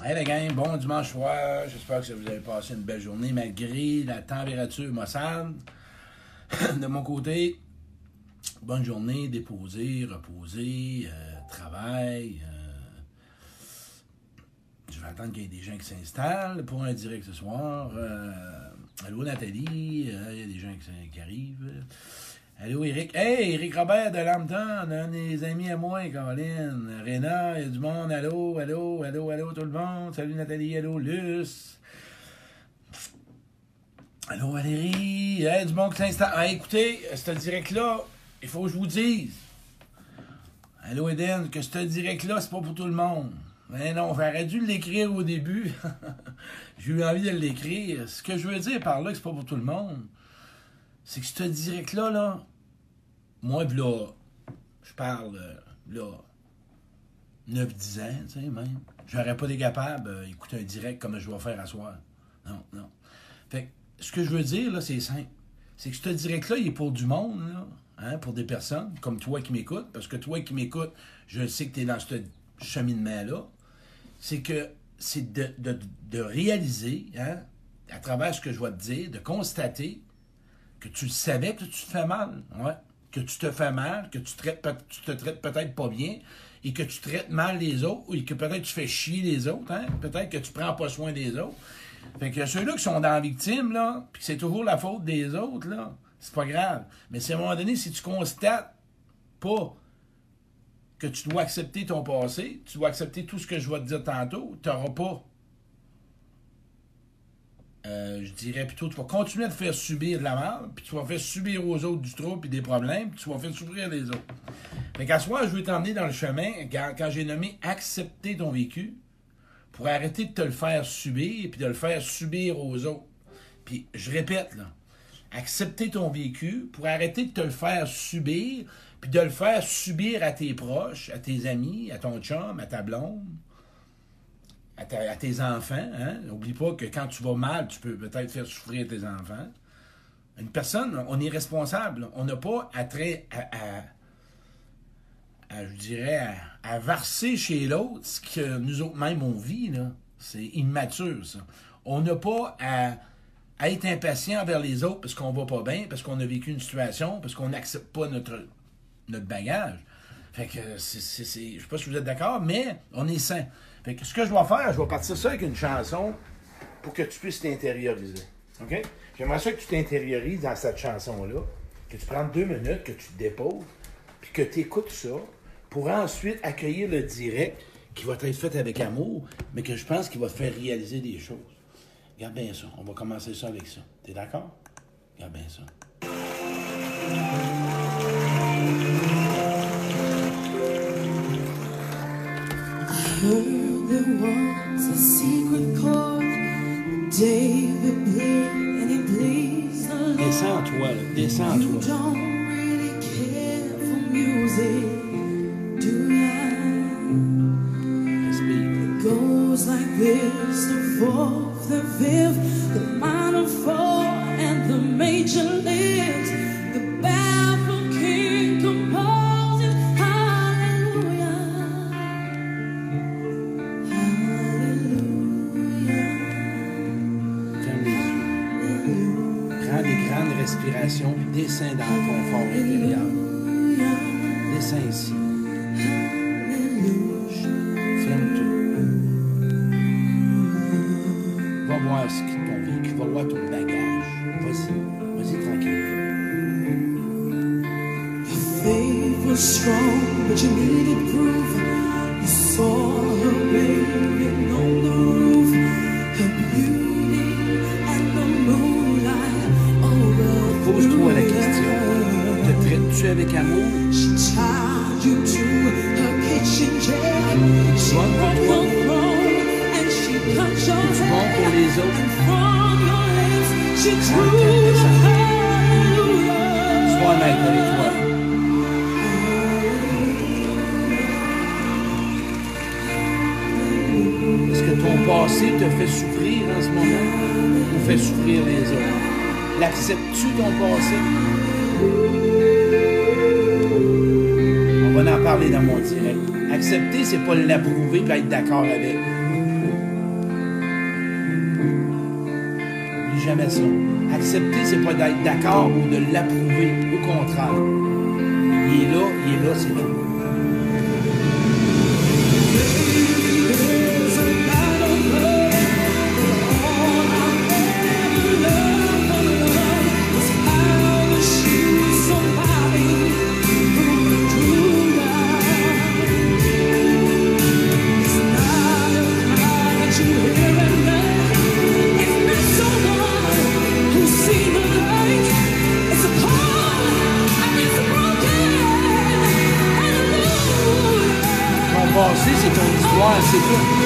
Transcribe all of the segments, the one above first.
Hey la gang, bon dimanche soir. J'espère que vous avez passé une belle journée malgré la température maussade. De mon côté, bonne journée, déposé, reposé, euh, travail. euh, je vais attendre qu'il y ait des gens qui s'installent pour un direct ce soir. Euh, allô Nathalie, euh, il y a des gens qui arrivent. Allô Eric. Hey, Eric Robert de Lambton, un des amis à moi, Caroline. Réna, il y a du monde. Allô, allô, allô, allô, tout le monde. Salut Nathalie, allô, Luce. Allô Valérie. Il y a du monde qui s'installe. Ah, écoutez, ce direct-là, il faut que je vous dise. Allô Eden, que ce direct-là, c'est pas pour tout le monde. Mais non, j'aurais dû l'écrire au début. J'ai eu envie de l'écrire. Ce que je veux dire par là, c'est pas pour tout le monde c'est que ce direct-là, là, moi, là, je parle, euh, là, 9-10 ans, tu sais, même. J'aurais pas été capable d'écouter un direct comme je vais faire à soir. Non, non. Fait que, ce que je veux dire, là, c'est simple. C'est que ce direct-là, il est pour du monde, hein, pour des personnes, comme toi qui m'écoutes, parce que toi qui m'écoutes, je sais que tu es dans ce cheminement-là. C'est que c'est de, de, de réaliser, hein, à travers ce que je vais te dire, de constater que tu savais que tu te fais mal, ouais. que tu te fais mal, que tu, traites, tu te traites peut-être pas bien, et que tu traites mal les autres, et que peut-être tu fais chier les autres, hein? peut-être que tu prends pas soin des autres. Fait que ceux-là qui sont dans la victime, là, puis c'est toujours la faute des autres, là, c'est pas grave. Mais c'est à un moment donné, si tu constates pas que tu dois accepter ton passé, tu dois accepter tout ce que je vais te dire tantôt, tu n'auras pas euh, je dirais plutôt, tu vas continuer à te faire subir de la merde, puis tu vas faire subir aux autres du trouble et des problèmes, puis tu vas faire souffrir les autres. Fait qu'à soi, je veux t'emmener dans le chemin, quand, quand j'ai nommé accepter ton vécu, pour arrêter de te le faire subir, puis de le faire subir aux autres. Puis je répète, là, accepter ton vécu pour arrêter de te le faire subir, puis de le faire subir à tes proches, à tes amis, à ton chum, à ta blonde, à, à, tes enfants. Hein? N'oublie pas que quand tu vas mal, tu peux peut-être faire souffrir tes enfants. Une personne, on est responsable. On n'a pas à, à, à, je dirais, à, varser chez l'autre ce que nous autres mêmes on vit. C'est immature, ça. On n'a pas à, être impatient envers les autres parce qu'on va pas bien, parce qu'on a vécu une situation, parce qu'on n'accepte pas notre, notre bagage. Fait que, c'est, je sais pas si vous êtes d'accord, mais on est sain. Fait que ce que je vais faire, je vais partir ça avec une chanson pour que tu puisses t'intérioriser. OK? J'aimerais ça que tu t'intériorises dans cette chanson-là, que tu prennes deux minutes, que tu te déposes, puis que tu écoutes ça, pour ensuite accueillir le direct qui va être fait avec amour, mais que je pense qu'il va te faire réaliser des choses. Regarde bien ça. On va commencer ça avec ça. T'es d'accord? Regarde bien ça. David played and he pleased the Lord. Descends toi, là. Descends You toi. don't really care for music, do ya? Respire. Goes like this: the fourth, the fifth, the minor four, Respirations, puis descends dans le confort intérieur. Descends ici. ce moment nous fait souffrir les autres? L'acceptes-tu ton passé? On va en parler dans mon direct. Accepter, c'est pas l'approuver et être d'accord avec. Plus jamais ça. Accepter, c'est pas d'être d'accord ou de l'approuver. Au contraire. Il est là, il est là, c'est tout.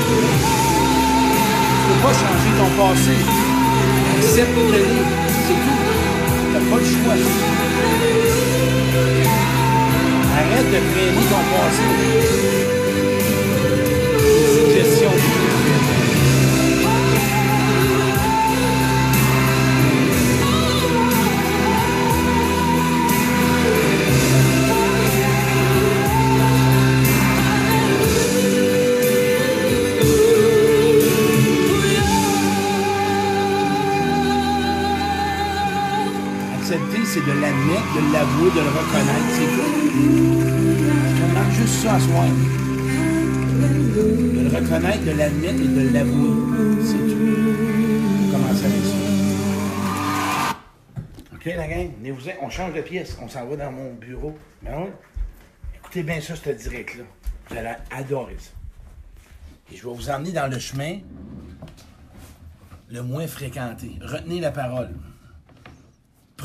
Tu peux pas changer ton passé. Accepte-le, c'est tout. T'as pas le choix. Arrête de traîner ton passé. De l'admettre, de l'avouer, de le reconnaître, c'est tout. Je te demande juste ça à soi. De le reconnaître, de l'admettre et de l'avouer. C'est tout. Commencer avec ça? OK, la gang, venez-vous on change de pièce. On s'en va dans mon bureau. Ben. Écoutez bien ça, ce direct-là. Vous allez adorer ça. Et je vais vous emmener dans le chemin le moins fréquenté. Retenez la parole.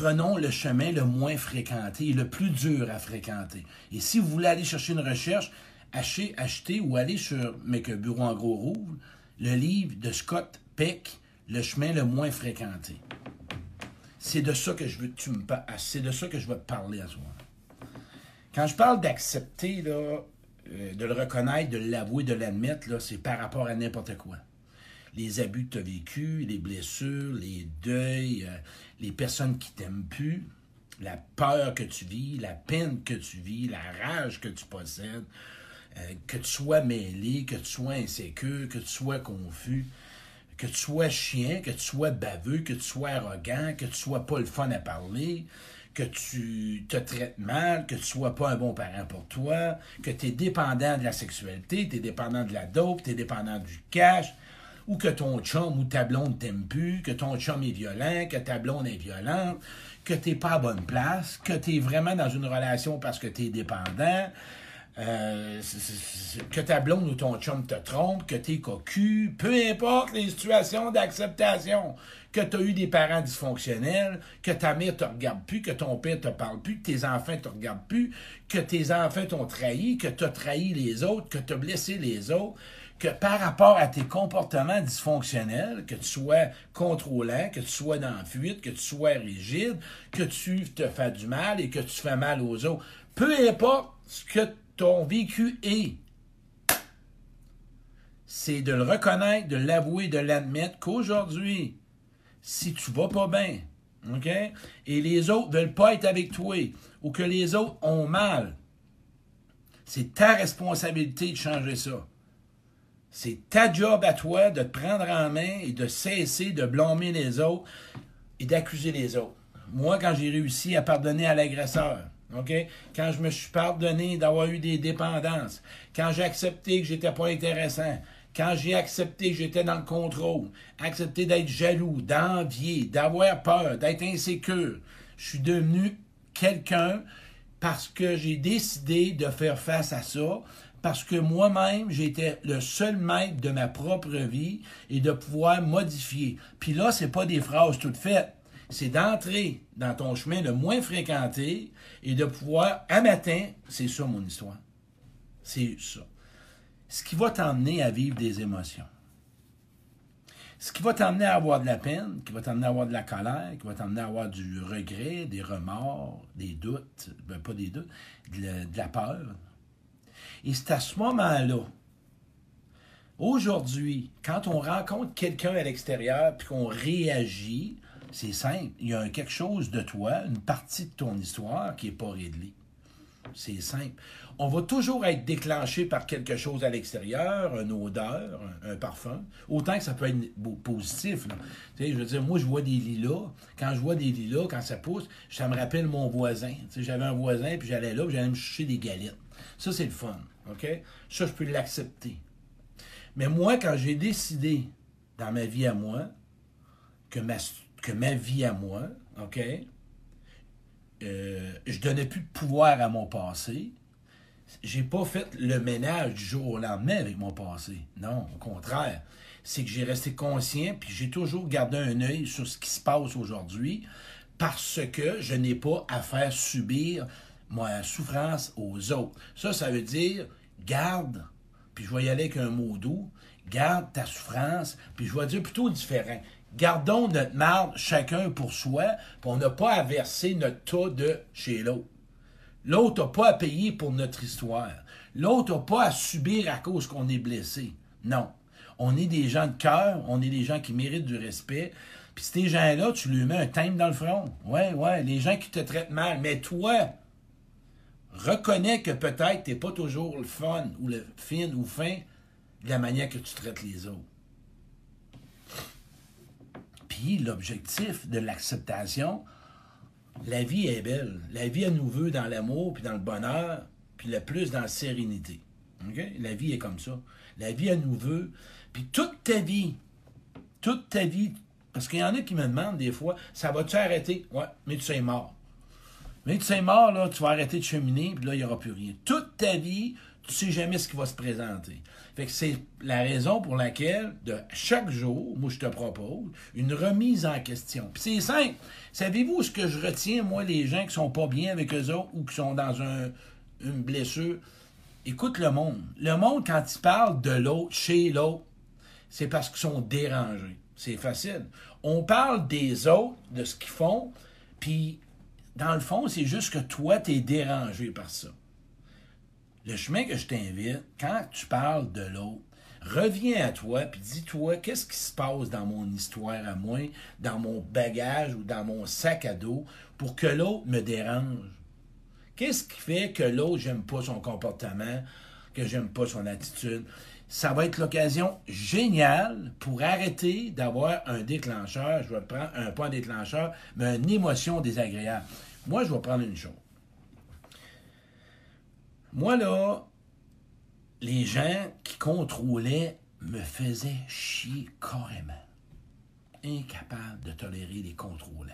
Prenons le chemin le moins fréquenté et le plus dur à fréquenter. Et si vous voulez aller chercher une recherche, achetez, achetez ou allez sur Mais Bureau en gros rouvre, le livre de Scott Peck, Le chemin le moins fréquenté. C'est de ça que je veux tu me. C'est de ça que je veux te parler à soi. Quand je parle d'accepter, euh, de le reconnaître, de l'avouer, de l'admettre, c'est par rapport à n'importe quoi. Les abus que tu as vécus, les blessures, les deuils, euh, les personnes qui t'aiment plus, la peur que tu vis, la peine que tu vis, la rage que tu possèdes, euh, que tu sois mêlé, que tu sois insécure, que tu sois confus, que tu sois chien, que tu sois baveux, que tu sois arrogant, que tu sois pas le fun à parler, que tu te traites mal, que tu sois pas un bon parent pour toi, que tu es dépendant de la sexualité, tu es dépendant de la dope, tu es dépendant du cash, ou que ton chum ou ta blonde t'aime plus, que ton chum est violent, que ta blonde est violente, que tu n'es pas à bonne place, que tu es vraiment dans une relation parce que tu es dépendant, euh, que ta blonde ou ton chum te trompe, que tu es cocu, peu importe les situations d'acceptation, que tu as eu des parents dysfonctionnels, que ta mère te regarde plus, que ton père te parle plus, que tes enfants te regardent plus, que tes enfants t'ont trahi, que tu as trahi les autres, que tu as blessé les autres, que par rapport à tes comportements dysfonctionnels, que tu sois contrôlant, que tu sois dans la fuite, que tu sois rigide, que tu te fais du mal et que tu fais mal aux autres, peu importe ce que ton vécu est, c'est de le reconnaître, de l'avouer, de l'admettre qu'aujourd'hui, si tu vas pas bien, OK? Et les autres veulent pas être avec toi, ou que les autres ont mal, c'est ta responsabilité de changer ça. C'est ta job à toi de te prendre en main et de cesser de blâmer les autres et d'accuser les autres. Moi, quand j'ai réussi à pardonner à l'agresseur? Quand je me suis pardonné d'avoir eu des dépendances, quand j'ai accepté que j'étais pas intéressant, quand j'ai accepté que j'étais dans le contrôle, accepté d'être jaloux, d'envier, d'avoir peur, d'être insécure, je suis devenu quelqu'un parce que j'ai décidé de faire face à ça, parce que moi-même, j'étais le seul maître de ma propre vie et de pouvoir modifier. Puis là, c'est pas des phrases toutes faites. C'est d'entrer dans ton chemin le moins fréquenté et de pouvoir, à matin, c'est ça mon histoire. C'est ça. Ce qui va t'emmener à vivre des émotions. Ce qui va t'emmener à avoir de la peine, qui va t'emmener à avoir de la colère, qui va t'emmener à avoir du regret, des remords, des doutes, ben pas des doutes, de la, de la peur. Et c'est à ce moment-là, aujourd'hui, quand on rencontre quelqu'un à l'extérieur puis qu'on réagit, c'est simple. Il y a quelque chose de toi, une partie de ton histoire qui n'est pas réglée. C'est simple. On va toujours être déclenché par quelque chose à l'extérieur, une odeur, un, parfum, autant que ça peut être positif. je veux dire, moi, je vois des lilas. Quand je vois des lilas, quand ça pousse, ça me rappelle mon voisin. J'avais un voisin, puis j'allais là, puis j'allais me chercher des galettes. Ça, c'est le fun. OK? Ça, je peux l'accepter. Mais moi, quand j'ai décidé dans ma vie à moi que ma, que ma vie à moi, OK, euh, je donnais plus de pouvoir à mon passé, j'ai pas fait le ménage du jour au lendemain avec mon passé. Non, au contraire. C'est que j'ai resté conscient, puis j'ai toujours gardé un œil sur ce qui se passe aujourd'hui, parce que je n'ai pas à faire subir ma souffrance aux autres. Ça, ça veut dire, garde, puis je vais y aller avec un mot doux, garde ta souffrance, puis je vais dire plutôt différent. Gardons notre marde chacun pour soi, puis on n'a pas à verser notre tas de chez l'autre. L'autre n'a pas à payer pour notre histoire. L'autre n'a pas à subir à cause qu'on est blessé. Non. On est des gens de cœur, on est des gens qui méritent du respect. Puis ces gens-là, tu lui mets un thème dans le front. Ouais, ouais, les gens qui te traitent mal. Mais toi, reconnais que peut-être tu n'es pas toujours le fun ou le fin ou fin de la manière que tu traites les autres. Puis l'objectif de l'acceptation, la vie est belle. La vie, elle nous veut dans l'amour, puis dans le bonheur, puis le plus dans la sérénité. La vie est comme ça. La vie, elle nous veut. Puis toute ta vie, toute ta vie, parce qu'il y en a qui me demandent des fois, ça va-tu arrêter? Ouais, mais tu sais mort. Mais tu sais mort, là, tu vas arrêter de cheminer, puis là, il n'y aura plus rien. Toute ta vie, tu sais jamais ce qui va se présenter. Fait que c'est la raison pour laquelle, de chaque jour, moi, je te propose une remise en question. Puis c'est simple. Savez-vous ce que je retiens, moi, les gens qui sont pas bien avec eux autres ou qui sont dans un, une blessure? Écoute le monde. Le monde, quand il parle de l'autre, chez l'autre, c'est parce qu'ils sont dérangés. C'est facile. On parle des autres, de ce qu'ils font, puis dans le fond, c'est juste que toi, tu es dérangé par ça. Le chemin que je t'invite, quand tu parles de l'autre, reviens à toi puis dis-toi qu'est-ce qui se passe dans mon histoire à moi, dans mon bagage ou dans mon sac à dos pour que l'autre me dérange? Qu'est-ce qui fait que l'autre, j'aime pas son comportement, que j'aime pas son attitude? Ça va être l'occasion géniale pour arrêter d'avoir un déclencheur. Je vais prendre un point déclencheur, mais une émotion désagréable. Moi, je vais prendre une chose. Moi, là, les gens qui contrôlaient me faisaient chier carrément. Incapable de tolérer les contrôlants.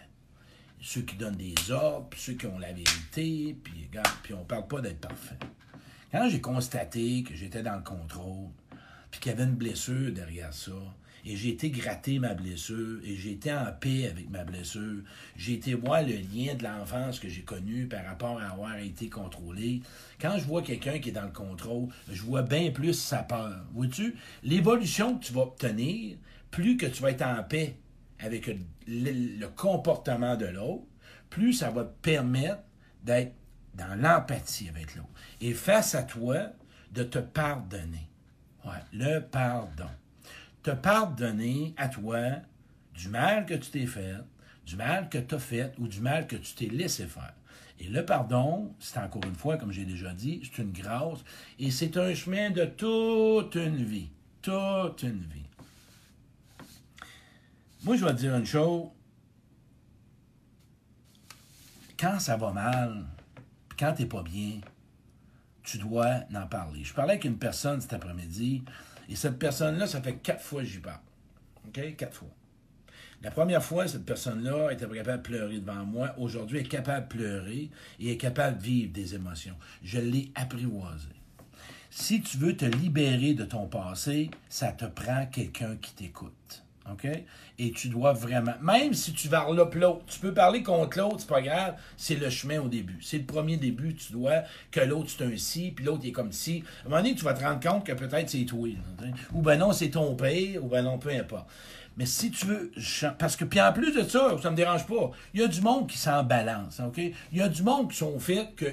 Ceux qui donnent des ordres, puis ceux qui ont la vérité, puis, regarde, puis on parle pas d'être parfait. Quand j'ai constaté que j'étais dans le contrôle, puis qu'il y avait une blessure derrière ça, et j'ai été gratter ma blessure, et j'ai été en paix avec ma blessure, j'ai été voir le lien de l'enfance que j'ai connu par rapport à avoir été contrôlé. Quand je vois quelqu'un qui est dans le contrôle, je vois bien plus sa peur. Vois-tu, l'évolution que tu vas obtenir, plus que tu vas être en paix avec le- le comportement de l'autre, plus ça va te permettre d'être dans l'empathie avec l'autre. Et face à toi, de te pardonner. Ouais, le pardon. Te pardonner à toi du mal que tu t'es fait, du mal que tu as fait ou du mal que tu t'es laissé faire. Et le pardon, c'est encore une fois, comme j'ai déjà dit, c'est une grâce et c'est un chemin de toute une vie. Toute une vie. Moi, je vais te dire une chose. Quand ça va mal, quand t'es pas bien, tu dois en parler. Je parlais avec une personne cet après-midi, et cette personne-là, ça fait quatre fois que j'y parle. OK? Quatre fois. La première fois, cette personne-là était capable de pleurer devant moi. Aujourd'hui, elle est capable de pleurer et est capable de vivre des émotions. Je l'ai apprivoisé. Si tu veux te libérer de ton passé, ça te prend quelqu'un qui t'écoute. OK? Et tu dois vraiment, même si tu puis l'autre, tu peux parler contre l'autre, c'est pas grave, c'est le chemin au début. C'est le premier début, tu dois que l'autre c'est un ci, puis l'autre est comme ci. À un moment donné, tu vas te rendre compte que peut-être c'est toi. Ou ben non, c'est ton père, ou ben non, peu importe. Mais si tu veux, parce que, puis en plus de ça, ça me dérange pas, il y a du monde qui s'en balance, OK? Il y a du monde qui sont faits que,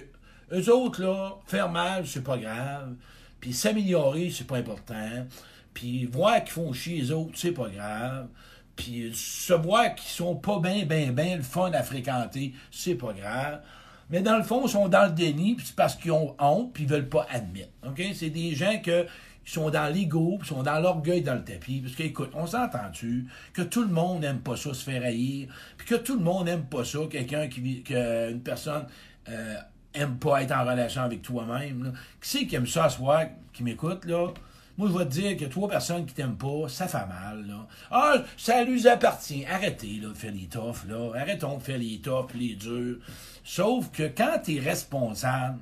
eux autres, là, faire mal, c'est pas grave, puis s'améliorer, c'est pas important, puis voir qu'ils font chier les autres, c'est pas grave, puis se voir qu'ils sont pas bien, bien, bien le fun à fréquenter, c'est pas grave. mais dans le fond, ils sont dans le déni, puis c'est parce qu'ils ont honte, puis ils veulent pas admettre. OK? C'est des gens que ils sont dans l'ego, ils sont dans l'orgueil dans le tapis. Parce que, écoute, on s'entend-tu que tout le monde n'aime pas ça se faire haïr, puis que tout le monde n'aime pas ça, quelqu'un qui vit, que une personne euh, aime pas être en relation avec toi-même. Qui c'est qui aime ça ce soir, qui m'écoute, là? Moi, je vais te dire que trois personnes qui t'aiment pas, ça fait mal, là. Ah, ça lui appartient. Arrêtez, là, de faire les toughs, là. Arrêtons de faire les toughs, les durs. Sauf que quand t'es responsable,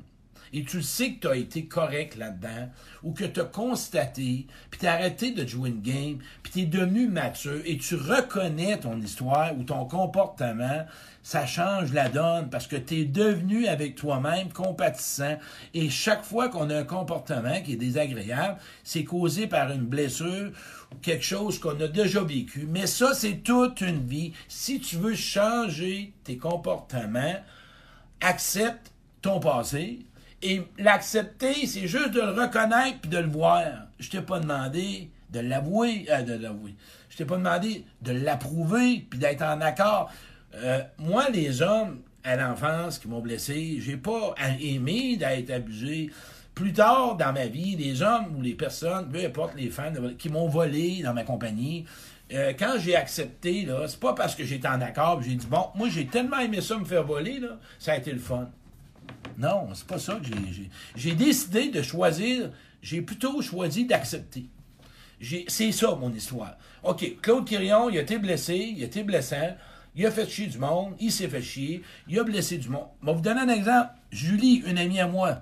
et tu sais que tu as été correct là-dedans, ou que tu as constaté, puis tu as arrêté de jouer une game, puis tu es devenu mature, et tu reconnais ton histoire ou ton comportement, ça change la donne parce que tu es devenu avec toi-même compatissant. Et chaque fois qu'on a un comportement qui est désagréable, c'est causé par une blessure ou quelque chose qu'on a déjà vécu. Mais ça, c'est toute une vie. Si tu veux changer tes comportements, accepte ton passé. Et l'accepter, c'est juste de le reconnaître puis de le voir. Je t'ai pas demandé de l'avouer, euh, de l'avouer. Je t'ai pas demandé de l'approuver puis d'être en accord. Euh, moi, les hommes à l'enfance qui m'ont blessé, j'ai pas aimé d'être abusé. Plus tard dans ma vie, les hommes ou les personnes, peu importe les fans, qui m'ont volé dans ma compagnie, euh, quand j'ai accepté, là, c'est pas parce que j'étais en accord, j'ai dit bon, moi j'ai tellement aimé ça me faire voler, ça a été le fun. Non, c'est pas ça que j'ai- j'ai. Décidé de choisir, j'ai plutôt choisi d'accepter. C'est ça mon histoire. OK, Claude Quirion, il a été blessé, il a été blessant, il a fait chier du monde, il s'est fait chier, il a blessé du monde. Je vais vous donner un exemple. Julie, une amie à moi,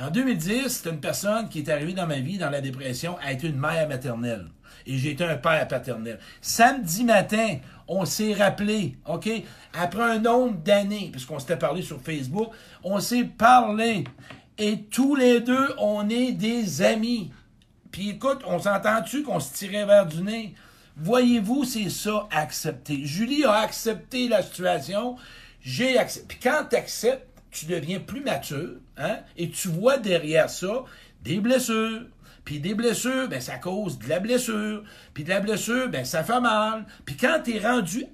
en 2010, c'est une personne qui est arrivée dans ma vie, dans la dépression, a été une mère maternelle. Et j'ai été un père paternel. Samedi matin, on s'est rappelé, OK? Après un nombre d'années, puisqu'on s'était parlé sur Facebook, on s'est parlé. Et tous les deux, on est des amis. Puis écoute, on s'entend-tu qu'on se tirait vers du nez? Voyez-vous, c'est ça, accepter. Julie a accepté la situation. J'ai accepté. Puis quand tu acceptes, tu deviens plus mature, hein? Et tu vois derrière ça des blessures. Puis des blessures, ben ça cause de la blessure. Puis de la blessure, ben ça fait mal. Puis quand t'es rendu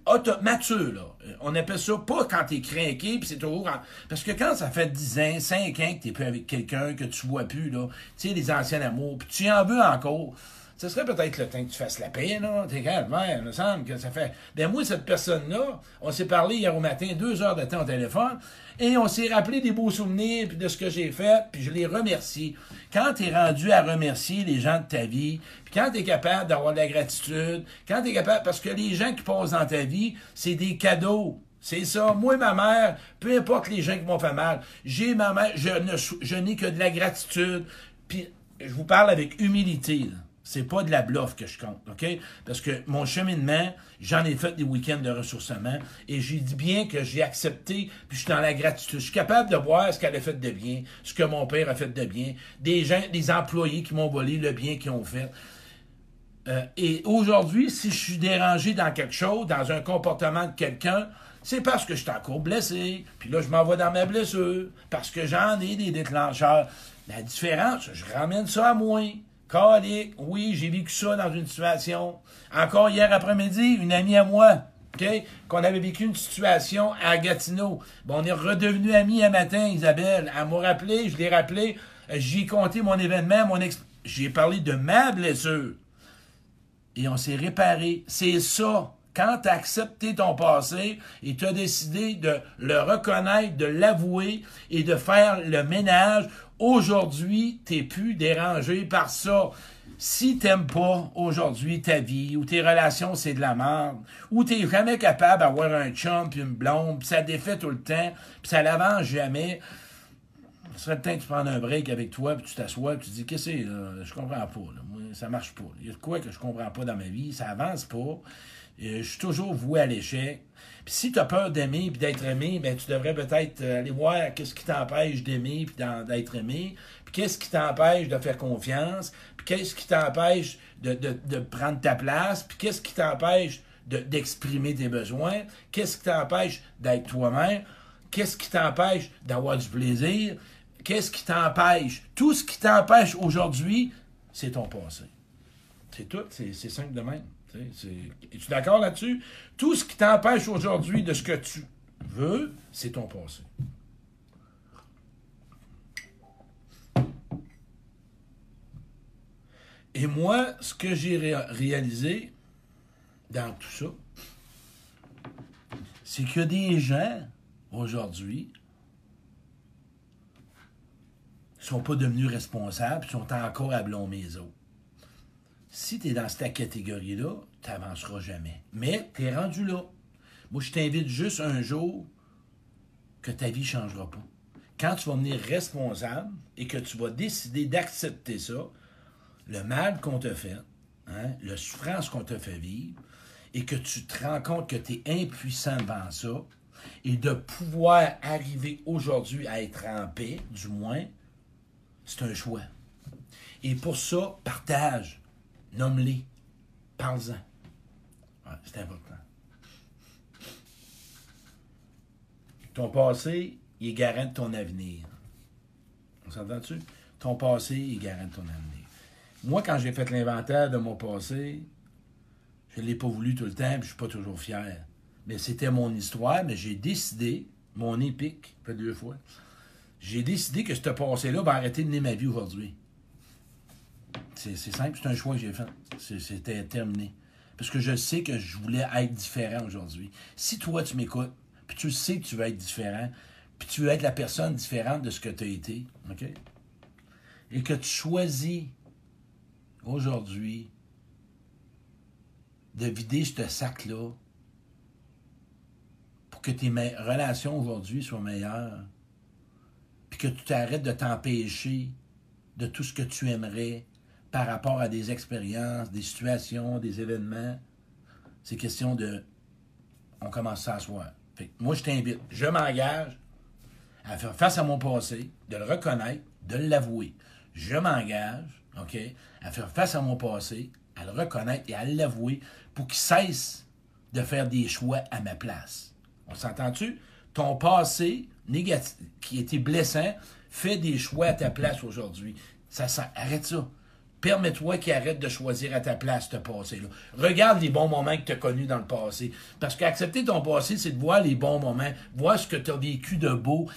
mature, euh, on appelle ça pas quand t'es craqué, puis c'est toujours... Parce que quand ça fait 10 ans, 5 ans que t'es plus avec quelqu'un, que tu vois plus, là, tu sais, les anciens amours, puis tu en veux encore, ce serait peut-être le temps que tu fasses la paix, là. T'es calme, il me semble que ça fait. Ben moi, cette personne-là, on s'est parlé hier au matin, deux heures de temps au téléphone, et on s'est rappelé des beaux souvenirs, puis de ce que j'ai fait, puis je les remercie. Quand tu es rendu à remercier les gens de ta vie, puis quand tu es capable d'avoir de la gratitude, quand tu es capable. Parce que les gens qui passent dans ta vie, c'est des cadeaux. C'est ça. Moi et ma mère, peu importe les gens qui m'ont fait mal, j'ai ma mère, je je n'ai que de la gratitude. Puis je vous parle avec humilité. là. C'est pas de la bluff que je compte, OK? Parce que mon cheminement, j'en ai fait des week-ends de ressourcement et j'ai dit bien que j'ai accepté, puis je suis dans la gratitude. Je suis capable de voir ce qu'elle a fait de bien, ce que mon père a fait de bien, des gens, des employés qui m'ont volé le bien qu'ils ont fait. Euh, et aujourd'hui, si je suis dérangé dans quelque chose, dans un comportement de quelqu'un, c'est parce que je suis encore blessé. Puis là, je m'en vais dans ma blessure. Parce que j'en ai des déclencheurs. La différence, je ramène ça à moi. Calique, oui, j'ai vécu ça dans une situation. Encore hier après-midi, une amie à moi, OK, qu'on avait vécu une situation à Gatineau. Bon, on est redevenu amis un matin, Isabelle. Elle m'a rappelé, je l'ai rappelé. J'ai compté mon événement, mon. J'ai parlé de ma blessure et on s'est réparé. C'est ça. Quand tu as accepté ton passé et tu as décidé de le reconnaître, de l'avouer et de faire le ménage, aujourd'hui, tu plus dérangé par ça. Si t'aimes pas aujourd'hui ta vie ou tes relations c'est de la merde ou t'es jamais capable d'avoir un chum puis une blonde puis ça défait tout le temps puis ça l'avance jamais ce serait le temps que tu prennes un break avec toi, puis tu t'assois, puis tu dis, qu'est-ce que c'est, là? Je comprends pas, là. Moi, ça marche pas. Il y a de quoi que je comprends pas dans ma vie, ça avance pas. Je suis toujours voué à l'échec. Puis si tu as peur d'aimer puis d'être aimé, ben tu devrais peut-être euh, aller voir qu'est-ce qui t'empêche d'aimer puis d'être aimé, puis qu'est-ce qui t'empêche de faire confiance, puis qu'est-ce qui t'empêche de, prendre ta place, puis qu'est-ce qui t'empêche de- d'exprimer tes besoins, qu'est-ce qui t'empêche d'être toi-même, qu'est-ce qui t'empêche d'avoir du plaisir, qu'est-ce qui t'empêche? Tout ce qui t'empêche aujourd'hui, c'est ton passé. C'est tout, c'est simple de même. Es-tu d'accord là-dessus? Tout ce qui t'empêche aujourd'hui de ce que tu veux, c'est ton passé. Et moi, ce que j'ai réalisé dans tout ça, c'est qu'il y a des gens aujourd'hui qui ne sont pas devenus responsables, qui sont encore à blâmer les autres. Si tu es dans cette catégorie-là, tu n'avanceras jamais. Mais tu es rendu là. Moi, je t'invite juste un jour que ta vie ne changera pas. Quand tu vas venir responsable et que tu vas décider d'accepter ça, le mal qu'on te fait, hein, la souffrance qu'on te fait vivre, et que tu te rends compte que tu es impuissant devant ça, et de pouvoir arriver aujourd'hui à être en paix, du moins, c'est un choix. Et pour ça, partage, nomme-les, parle-en. C'est important. Ton passé, il est garant de ton avenir. On s'entend-tu? Ton passé, il est garant de ton avenir. Moi, quand j'ai fait l'inventaire de mon passé, je ne l'ai pas voulu tout le temps, puis je suis pas toujours fier. Mais c'était mon histoire, mais j'ai décidé, mon épique, fait deux fois, j'ai décidé que ce passé-là va arrêter de mener ma vie aujourd'hui. C'est simple, c'est un choix que j'ai fait. C'était terminé. Parce que je sais que je voulais être différent aujourd'hui. Si toi, tu m'écoutes, puis tu sais que tu veux être différent, puis tu veux être la personne différente de ce que tu as été, OK? Et que tu choisis aujourd'hui de vider ce sac-là pour que tes relations aujourd'hui soient meilleures, puis que tu t'arrêtes de t'empêcher de tout ce que tu aimerais par rapport à des expériences, des situations, des événements. C'est question de. On commence à s'asseoir. Fait moi, je t'invite, je m'engage à faire face à mon passé, de le reconnaître, de l'avouer. Je m'engage, OK, à faire face à mon passé, à le reconnaître et à l'avouer pour qu'il cesse de faire des choix à ma place. On s'entend-tu? Ton passé négatif, qui était blessant, fait des choix à ta place aujourd'hui. Ça, ça, arrête ça. Permets-toi qu'il arrête de choisir à ta place ce passé-là. Regarde les bons moments que tu as connus dans le passé. Parce qu'accepter ton passé, c'est de voir les bons moments, voir ce que tu as vécu de beau,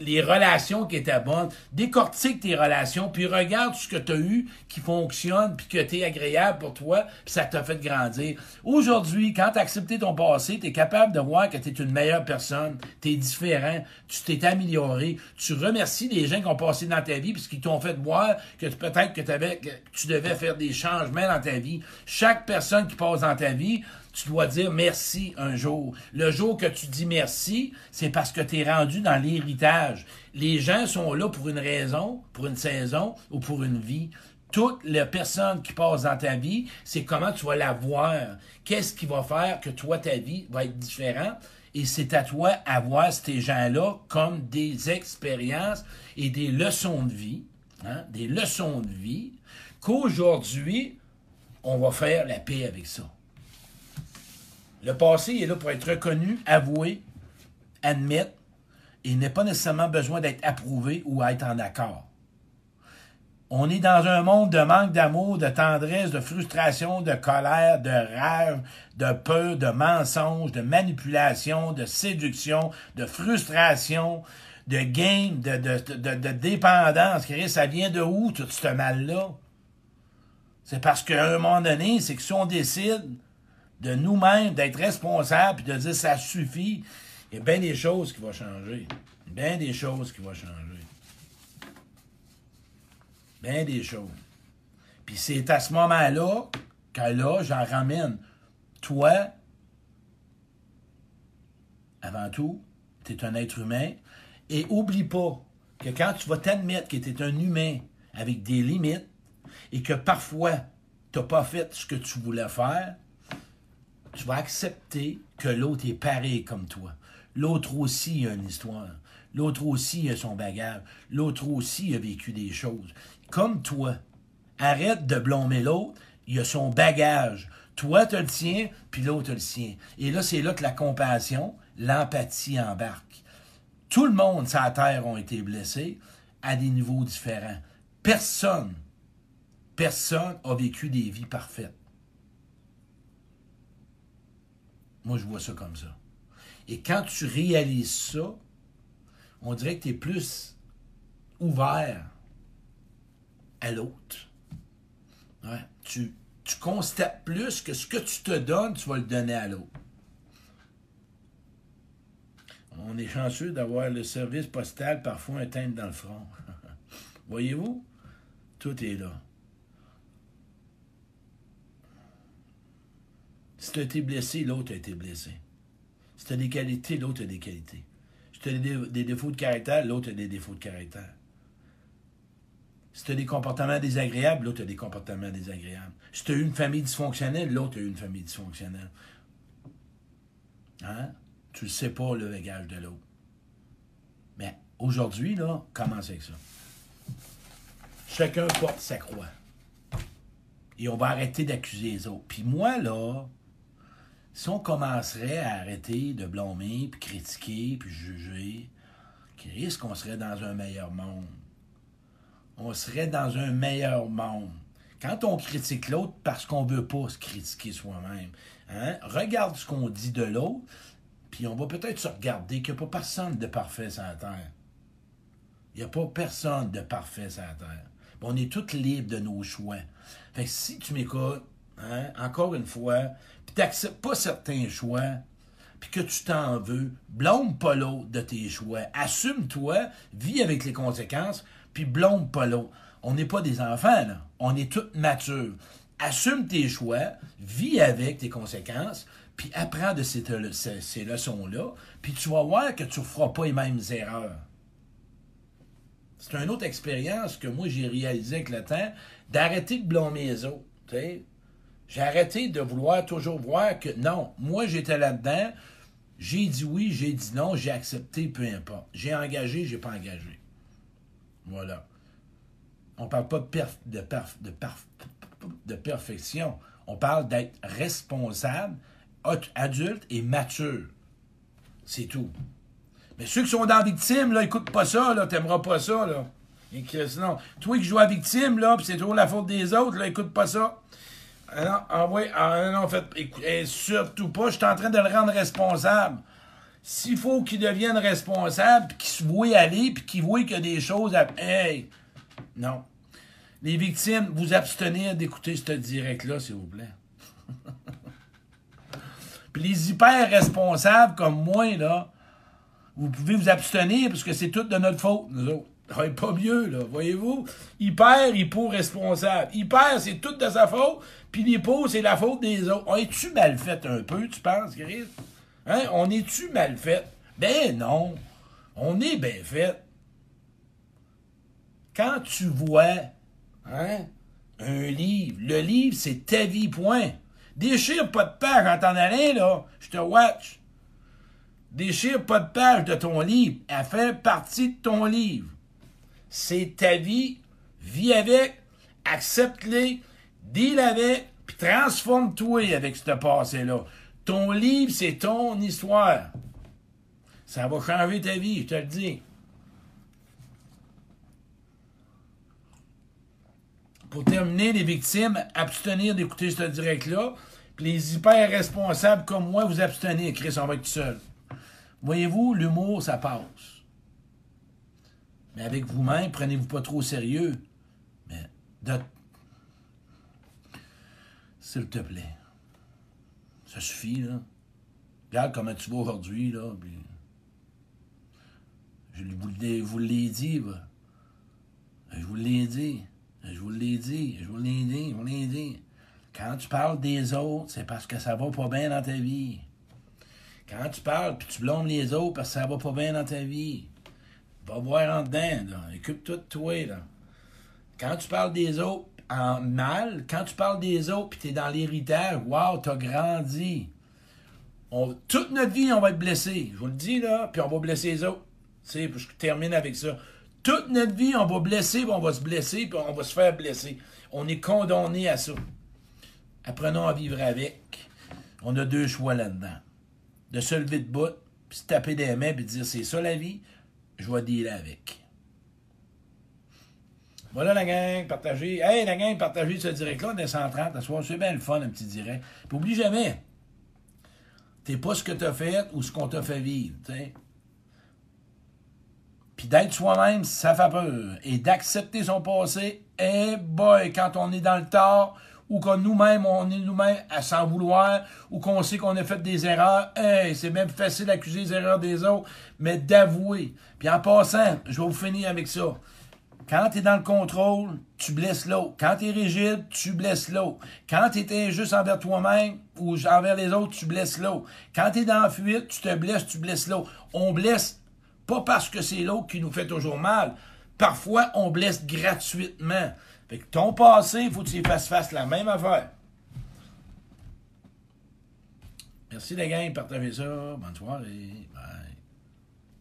les relations qui étaient bonnes, décortique tes relations, puis regarde ce que tu as eu qui fonctionne, puis que t'es agréable pour toi, puis ça t'a fait grandir. Aujourd'hui, quand tu as accepté ton passé, tu es capable de voir que tu es une meilleure personne, tu es différent, tu t'es amélioré, tu remercies les gens qui ont passé dans ta vie, puisqu'ils t'ont fait voir que tu- peut-être que, que tu devais faire des changements dans ta vie. Chaque personne qui passe dans ta vie, tu dois dire merci un jour. Le jour que tu dis merci, c'est parce que tu es rendu dans l'héritage. Les gens sont là pour une raison, pour une saison ou pour une vie. Toutes les personnes qui passent dans ta vie, c'est comment tu vas la voir. Qu'est-ce qui va faire que toi, ta vie va être différente? Et c'est à toi à ces gens-là comme des expériences et des leçons de vie, hein, des leçons de vie, qu'aujourd'hui, on va faire la paix avec ça. Le passé est là pour être reconnu, avoué, admettre, et il n'est pas nécessairement besoin d'être approuvé ou être en accord. On est dans un monde de manque d'amour, de tendresse, de frustration, de colère, de rêve, de peur, de mensonge, de manipulation, de séduction, de frustration, de game, de, de, dépendance. Ça vient de où tout ce mal-là? C'est parce qu'à un moment donné, c'est que si on décide de nous-mêmes, d'être responsables, puis de dire ça suffit, il y a bien des choses qui vont changer. Bien des choses qui vont changer. Bien des choses. Puis c'est à ce moment-là que là, j'en ramène. Toi, avant tout, tu es un être humain. Et oublie pas que quand tu vas t'admettre que tu es un humain avec des limites et que parfois tu n'as pas fait ce que tu voulais faire, tu vas accepter que l'autre est pareil comme toi. L'autre aussi a une histoire. L'autre aussi a son bagage. L'autre aussi a vécu des choses. Comme toi. Arrête de blâmer l'autre. Il a son bagage. Toi, tu le tien, puis l'autre le sien. Et là, c'est là que la compassion, l'empathie embarque. Tout le monde sur la Terre ont été blessés à des niveaux différents. Personne, personne a vécu des vies parfaites. Moi, je vois ça comme ça. Et quand tu réalises ça, on dirait que tu es plus ouvert à l'autre. Tu, constates plus que ce que tu te donnes, tu vas le donner à l'autre. On est chanceux d'avoir le service postal parfois un teinte dans le front. Voyez-vous? Tout est là. Si tu as été blessé, l'autre a été blessé. Si tu as des qualités, l'autre a des qualités. Si tu as des, défauts de caractère, l'autre a des défauts de caractère. Si tu as des comportements désagréables, l'autre a des comportements désagréables. Si tu as eu une famille dysfonctionnelle, l'autre a eu une famille dysfonctionnelle. Hein? Tu ne sais pas le bagage de l'autre. Mais aujourd'hui, là, commence avec ça. Chacun porte sa croix. Et on va arrêter d'accuser les autres. Puis moi, là, si on commencerait à arrêter de blâmer, puis critiquer, puis juger, risque qu'on serait dans un meilleur monde. On serait dans un meilleur monde. Quand on critique l'autre parce qu'on ne veut pas se critiquer soi-même, hein, regarde ce qu'on dit de l'autre, puis on va peut-être se regarder qu'il n'y a pas personne de parfait sur la terre. Il n'y a pas personne de parfait sur la terre. On est tous libres de nos choix. Fait si tu m'écoutes, hein, encore une fois, puis tu n'acceptes pas certains choix, puis que tu t'en veux, blâme pas l'autre de tes choix. Assume-toi, vis avec les conséquences, puis blâme pas l'autre. On n'est pas des enfants, là. On est tous matures. Assume tes choix, vis avec tes conséquences, puis apprends de ces, leçons-là, puis tu vas voir que tu ne feras pas les mêmes erreurs. C'est une autre expérience que moi j'ai réalisée avec le temps, d'arrêter de blâmer les autres. J'ai arrêté de vouloir toujours voir que non, moi j'étais là-dedans, j'ai dit oui, j'ai dit non, j'ai accepté, peu importe. J'ai engagé, j'ai pas engagé. Voilà. On parle pas de, de, de, de perfection. On parle d'être responsable, adulte et mature. C'est tout. Mais ceux qui sont dans victime, là, écoute pas ça, là, t'aimeras pas ça, là. Et que sinon, toi qui joues à victime, là, pis c'est toujours la faute des autres, là, écoute pas ça. Ah non, ah ouais, ah non, fait, écoute, eh, surtout pas, je suis en train de le rendre responsable. S'il faut qu'il devienne responsable, puis qu'il se voie aller, puis qu'il voit qu'il y a des choses à... Hey! Non. Les victimes, vous abstenir d'écouter ce direct-là, s'il vous plaît. puis les hyper responsables comme moi, là, vous pouvez vous abstenir parce que c'est tout de notre faute, nous autres. Pas mieux, là, voyez-vous? Hyper, hypo-responsable. Hyper, c'est tout de sa faute, puis l'hypo, c'est la faute des autres. On est-tu mal fait un peu, tu penses, Chris? Hein? On est-tu mal fait? Ben non. On est bien fait. Quand tu vois hein, un livre, le livre, c'est ta vie, point. Déchire pas de page en t'en allant, là. Je te watch. Déchire pas de page de ton livre. Elle fait partie de ton livre. C'est ta vie. Vis avec. Accepte-les. Deal avec. Puis transforme-toi avec ce passé-là. Ton livre, c'est ton histoire. Ça va changer ta vie, je te le dis. Pour terminer, les victimes, abstenir d'écouter ce direct-là. Puis les hyper responsables comme moi, vous abstenez. Chris, on va être tout seul. Voyez-vous, l'humour, ça passe. Mais avec vous-même, prenez-vous pas trop au sérieux. Mais, de... s'il te plaît, ça suffit, là. Regarde comment tu vas aujourd'hui, là. Je vous l'ai, dit, va. Je vous l'ai dit. Je vous l'ai dit. Je vous l'ai dit. Je vous l'ai dit. Quand tu parles des autres, c'est parce que ça va pas bien dans ta vie. Quand tu parles puis tu blâmes les autres parce que ça va pas bien dans ta vie, va voir en dedans, là. Occupe-toi de toi, là. Quand tu parles des autres en mal, quand tu parles des autres puis t'es dans l'héritage, wow, t'as grandi. On, toute notre vie, on va être blessé. Je vous le dis, là, puis on va blesser les autres. Tu sais, je termine avec ça. Toute notre vie, on va blesser, puis on va se blesser, puis on va se faire blesser. On est condamné à ça. Apprenons à vivre avec. On a deux choix là-dedans. De se lever de bout, puis se taper des mains, puis dire c'est ça la vie, je vais dealer avec. Voilà la gang, partagez. Hey la gang, partagez ce direct-là, on est 130 à. C'est bien le fun, un petit direct. Puis oublie jamais, t'es pas ce que t'as fait ou ce qu'on t'a fait vivre, tu sais. Puis d'être soi-même, ça fait peur. Et d'accepter son passé, eh boy, quand on est dans le tort, ou que nous-mêmes, on est nous-mêmes à s'en vouloir, ou qu'on sait qu'on a fait des erreurs, c'est même facile d'accuser les erreurs des autres, mais d'avouer. Puis en passant, je vais vous finir avec ça. Quand tu es dans le contrôle, tu blesses l'autre. Quand tu es rigide, tu blesses l'autre. Quand tu es injuste envers toi-même ou envers les autres, tu blesses l'autre. Quand tu es dans la fuite, tu te blesses, tu blesses l'autre. On blesse pas parce que c'est l'autre qui nous fait toujours mal. Parfois, on blesse gratuitement. Fait ton passé, il faut que tu y fasses face la même affaire. Merci les gars, partagez ça. Bonne soirée.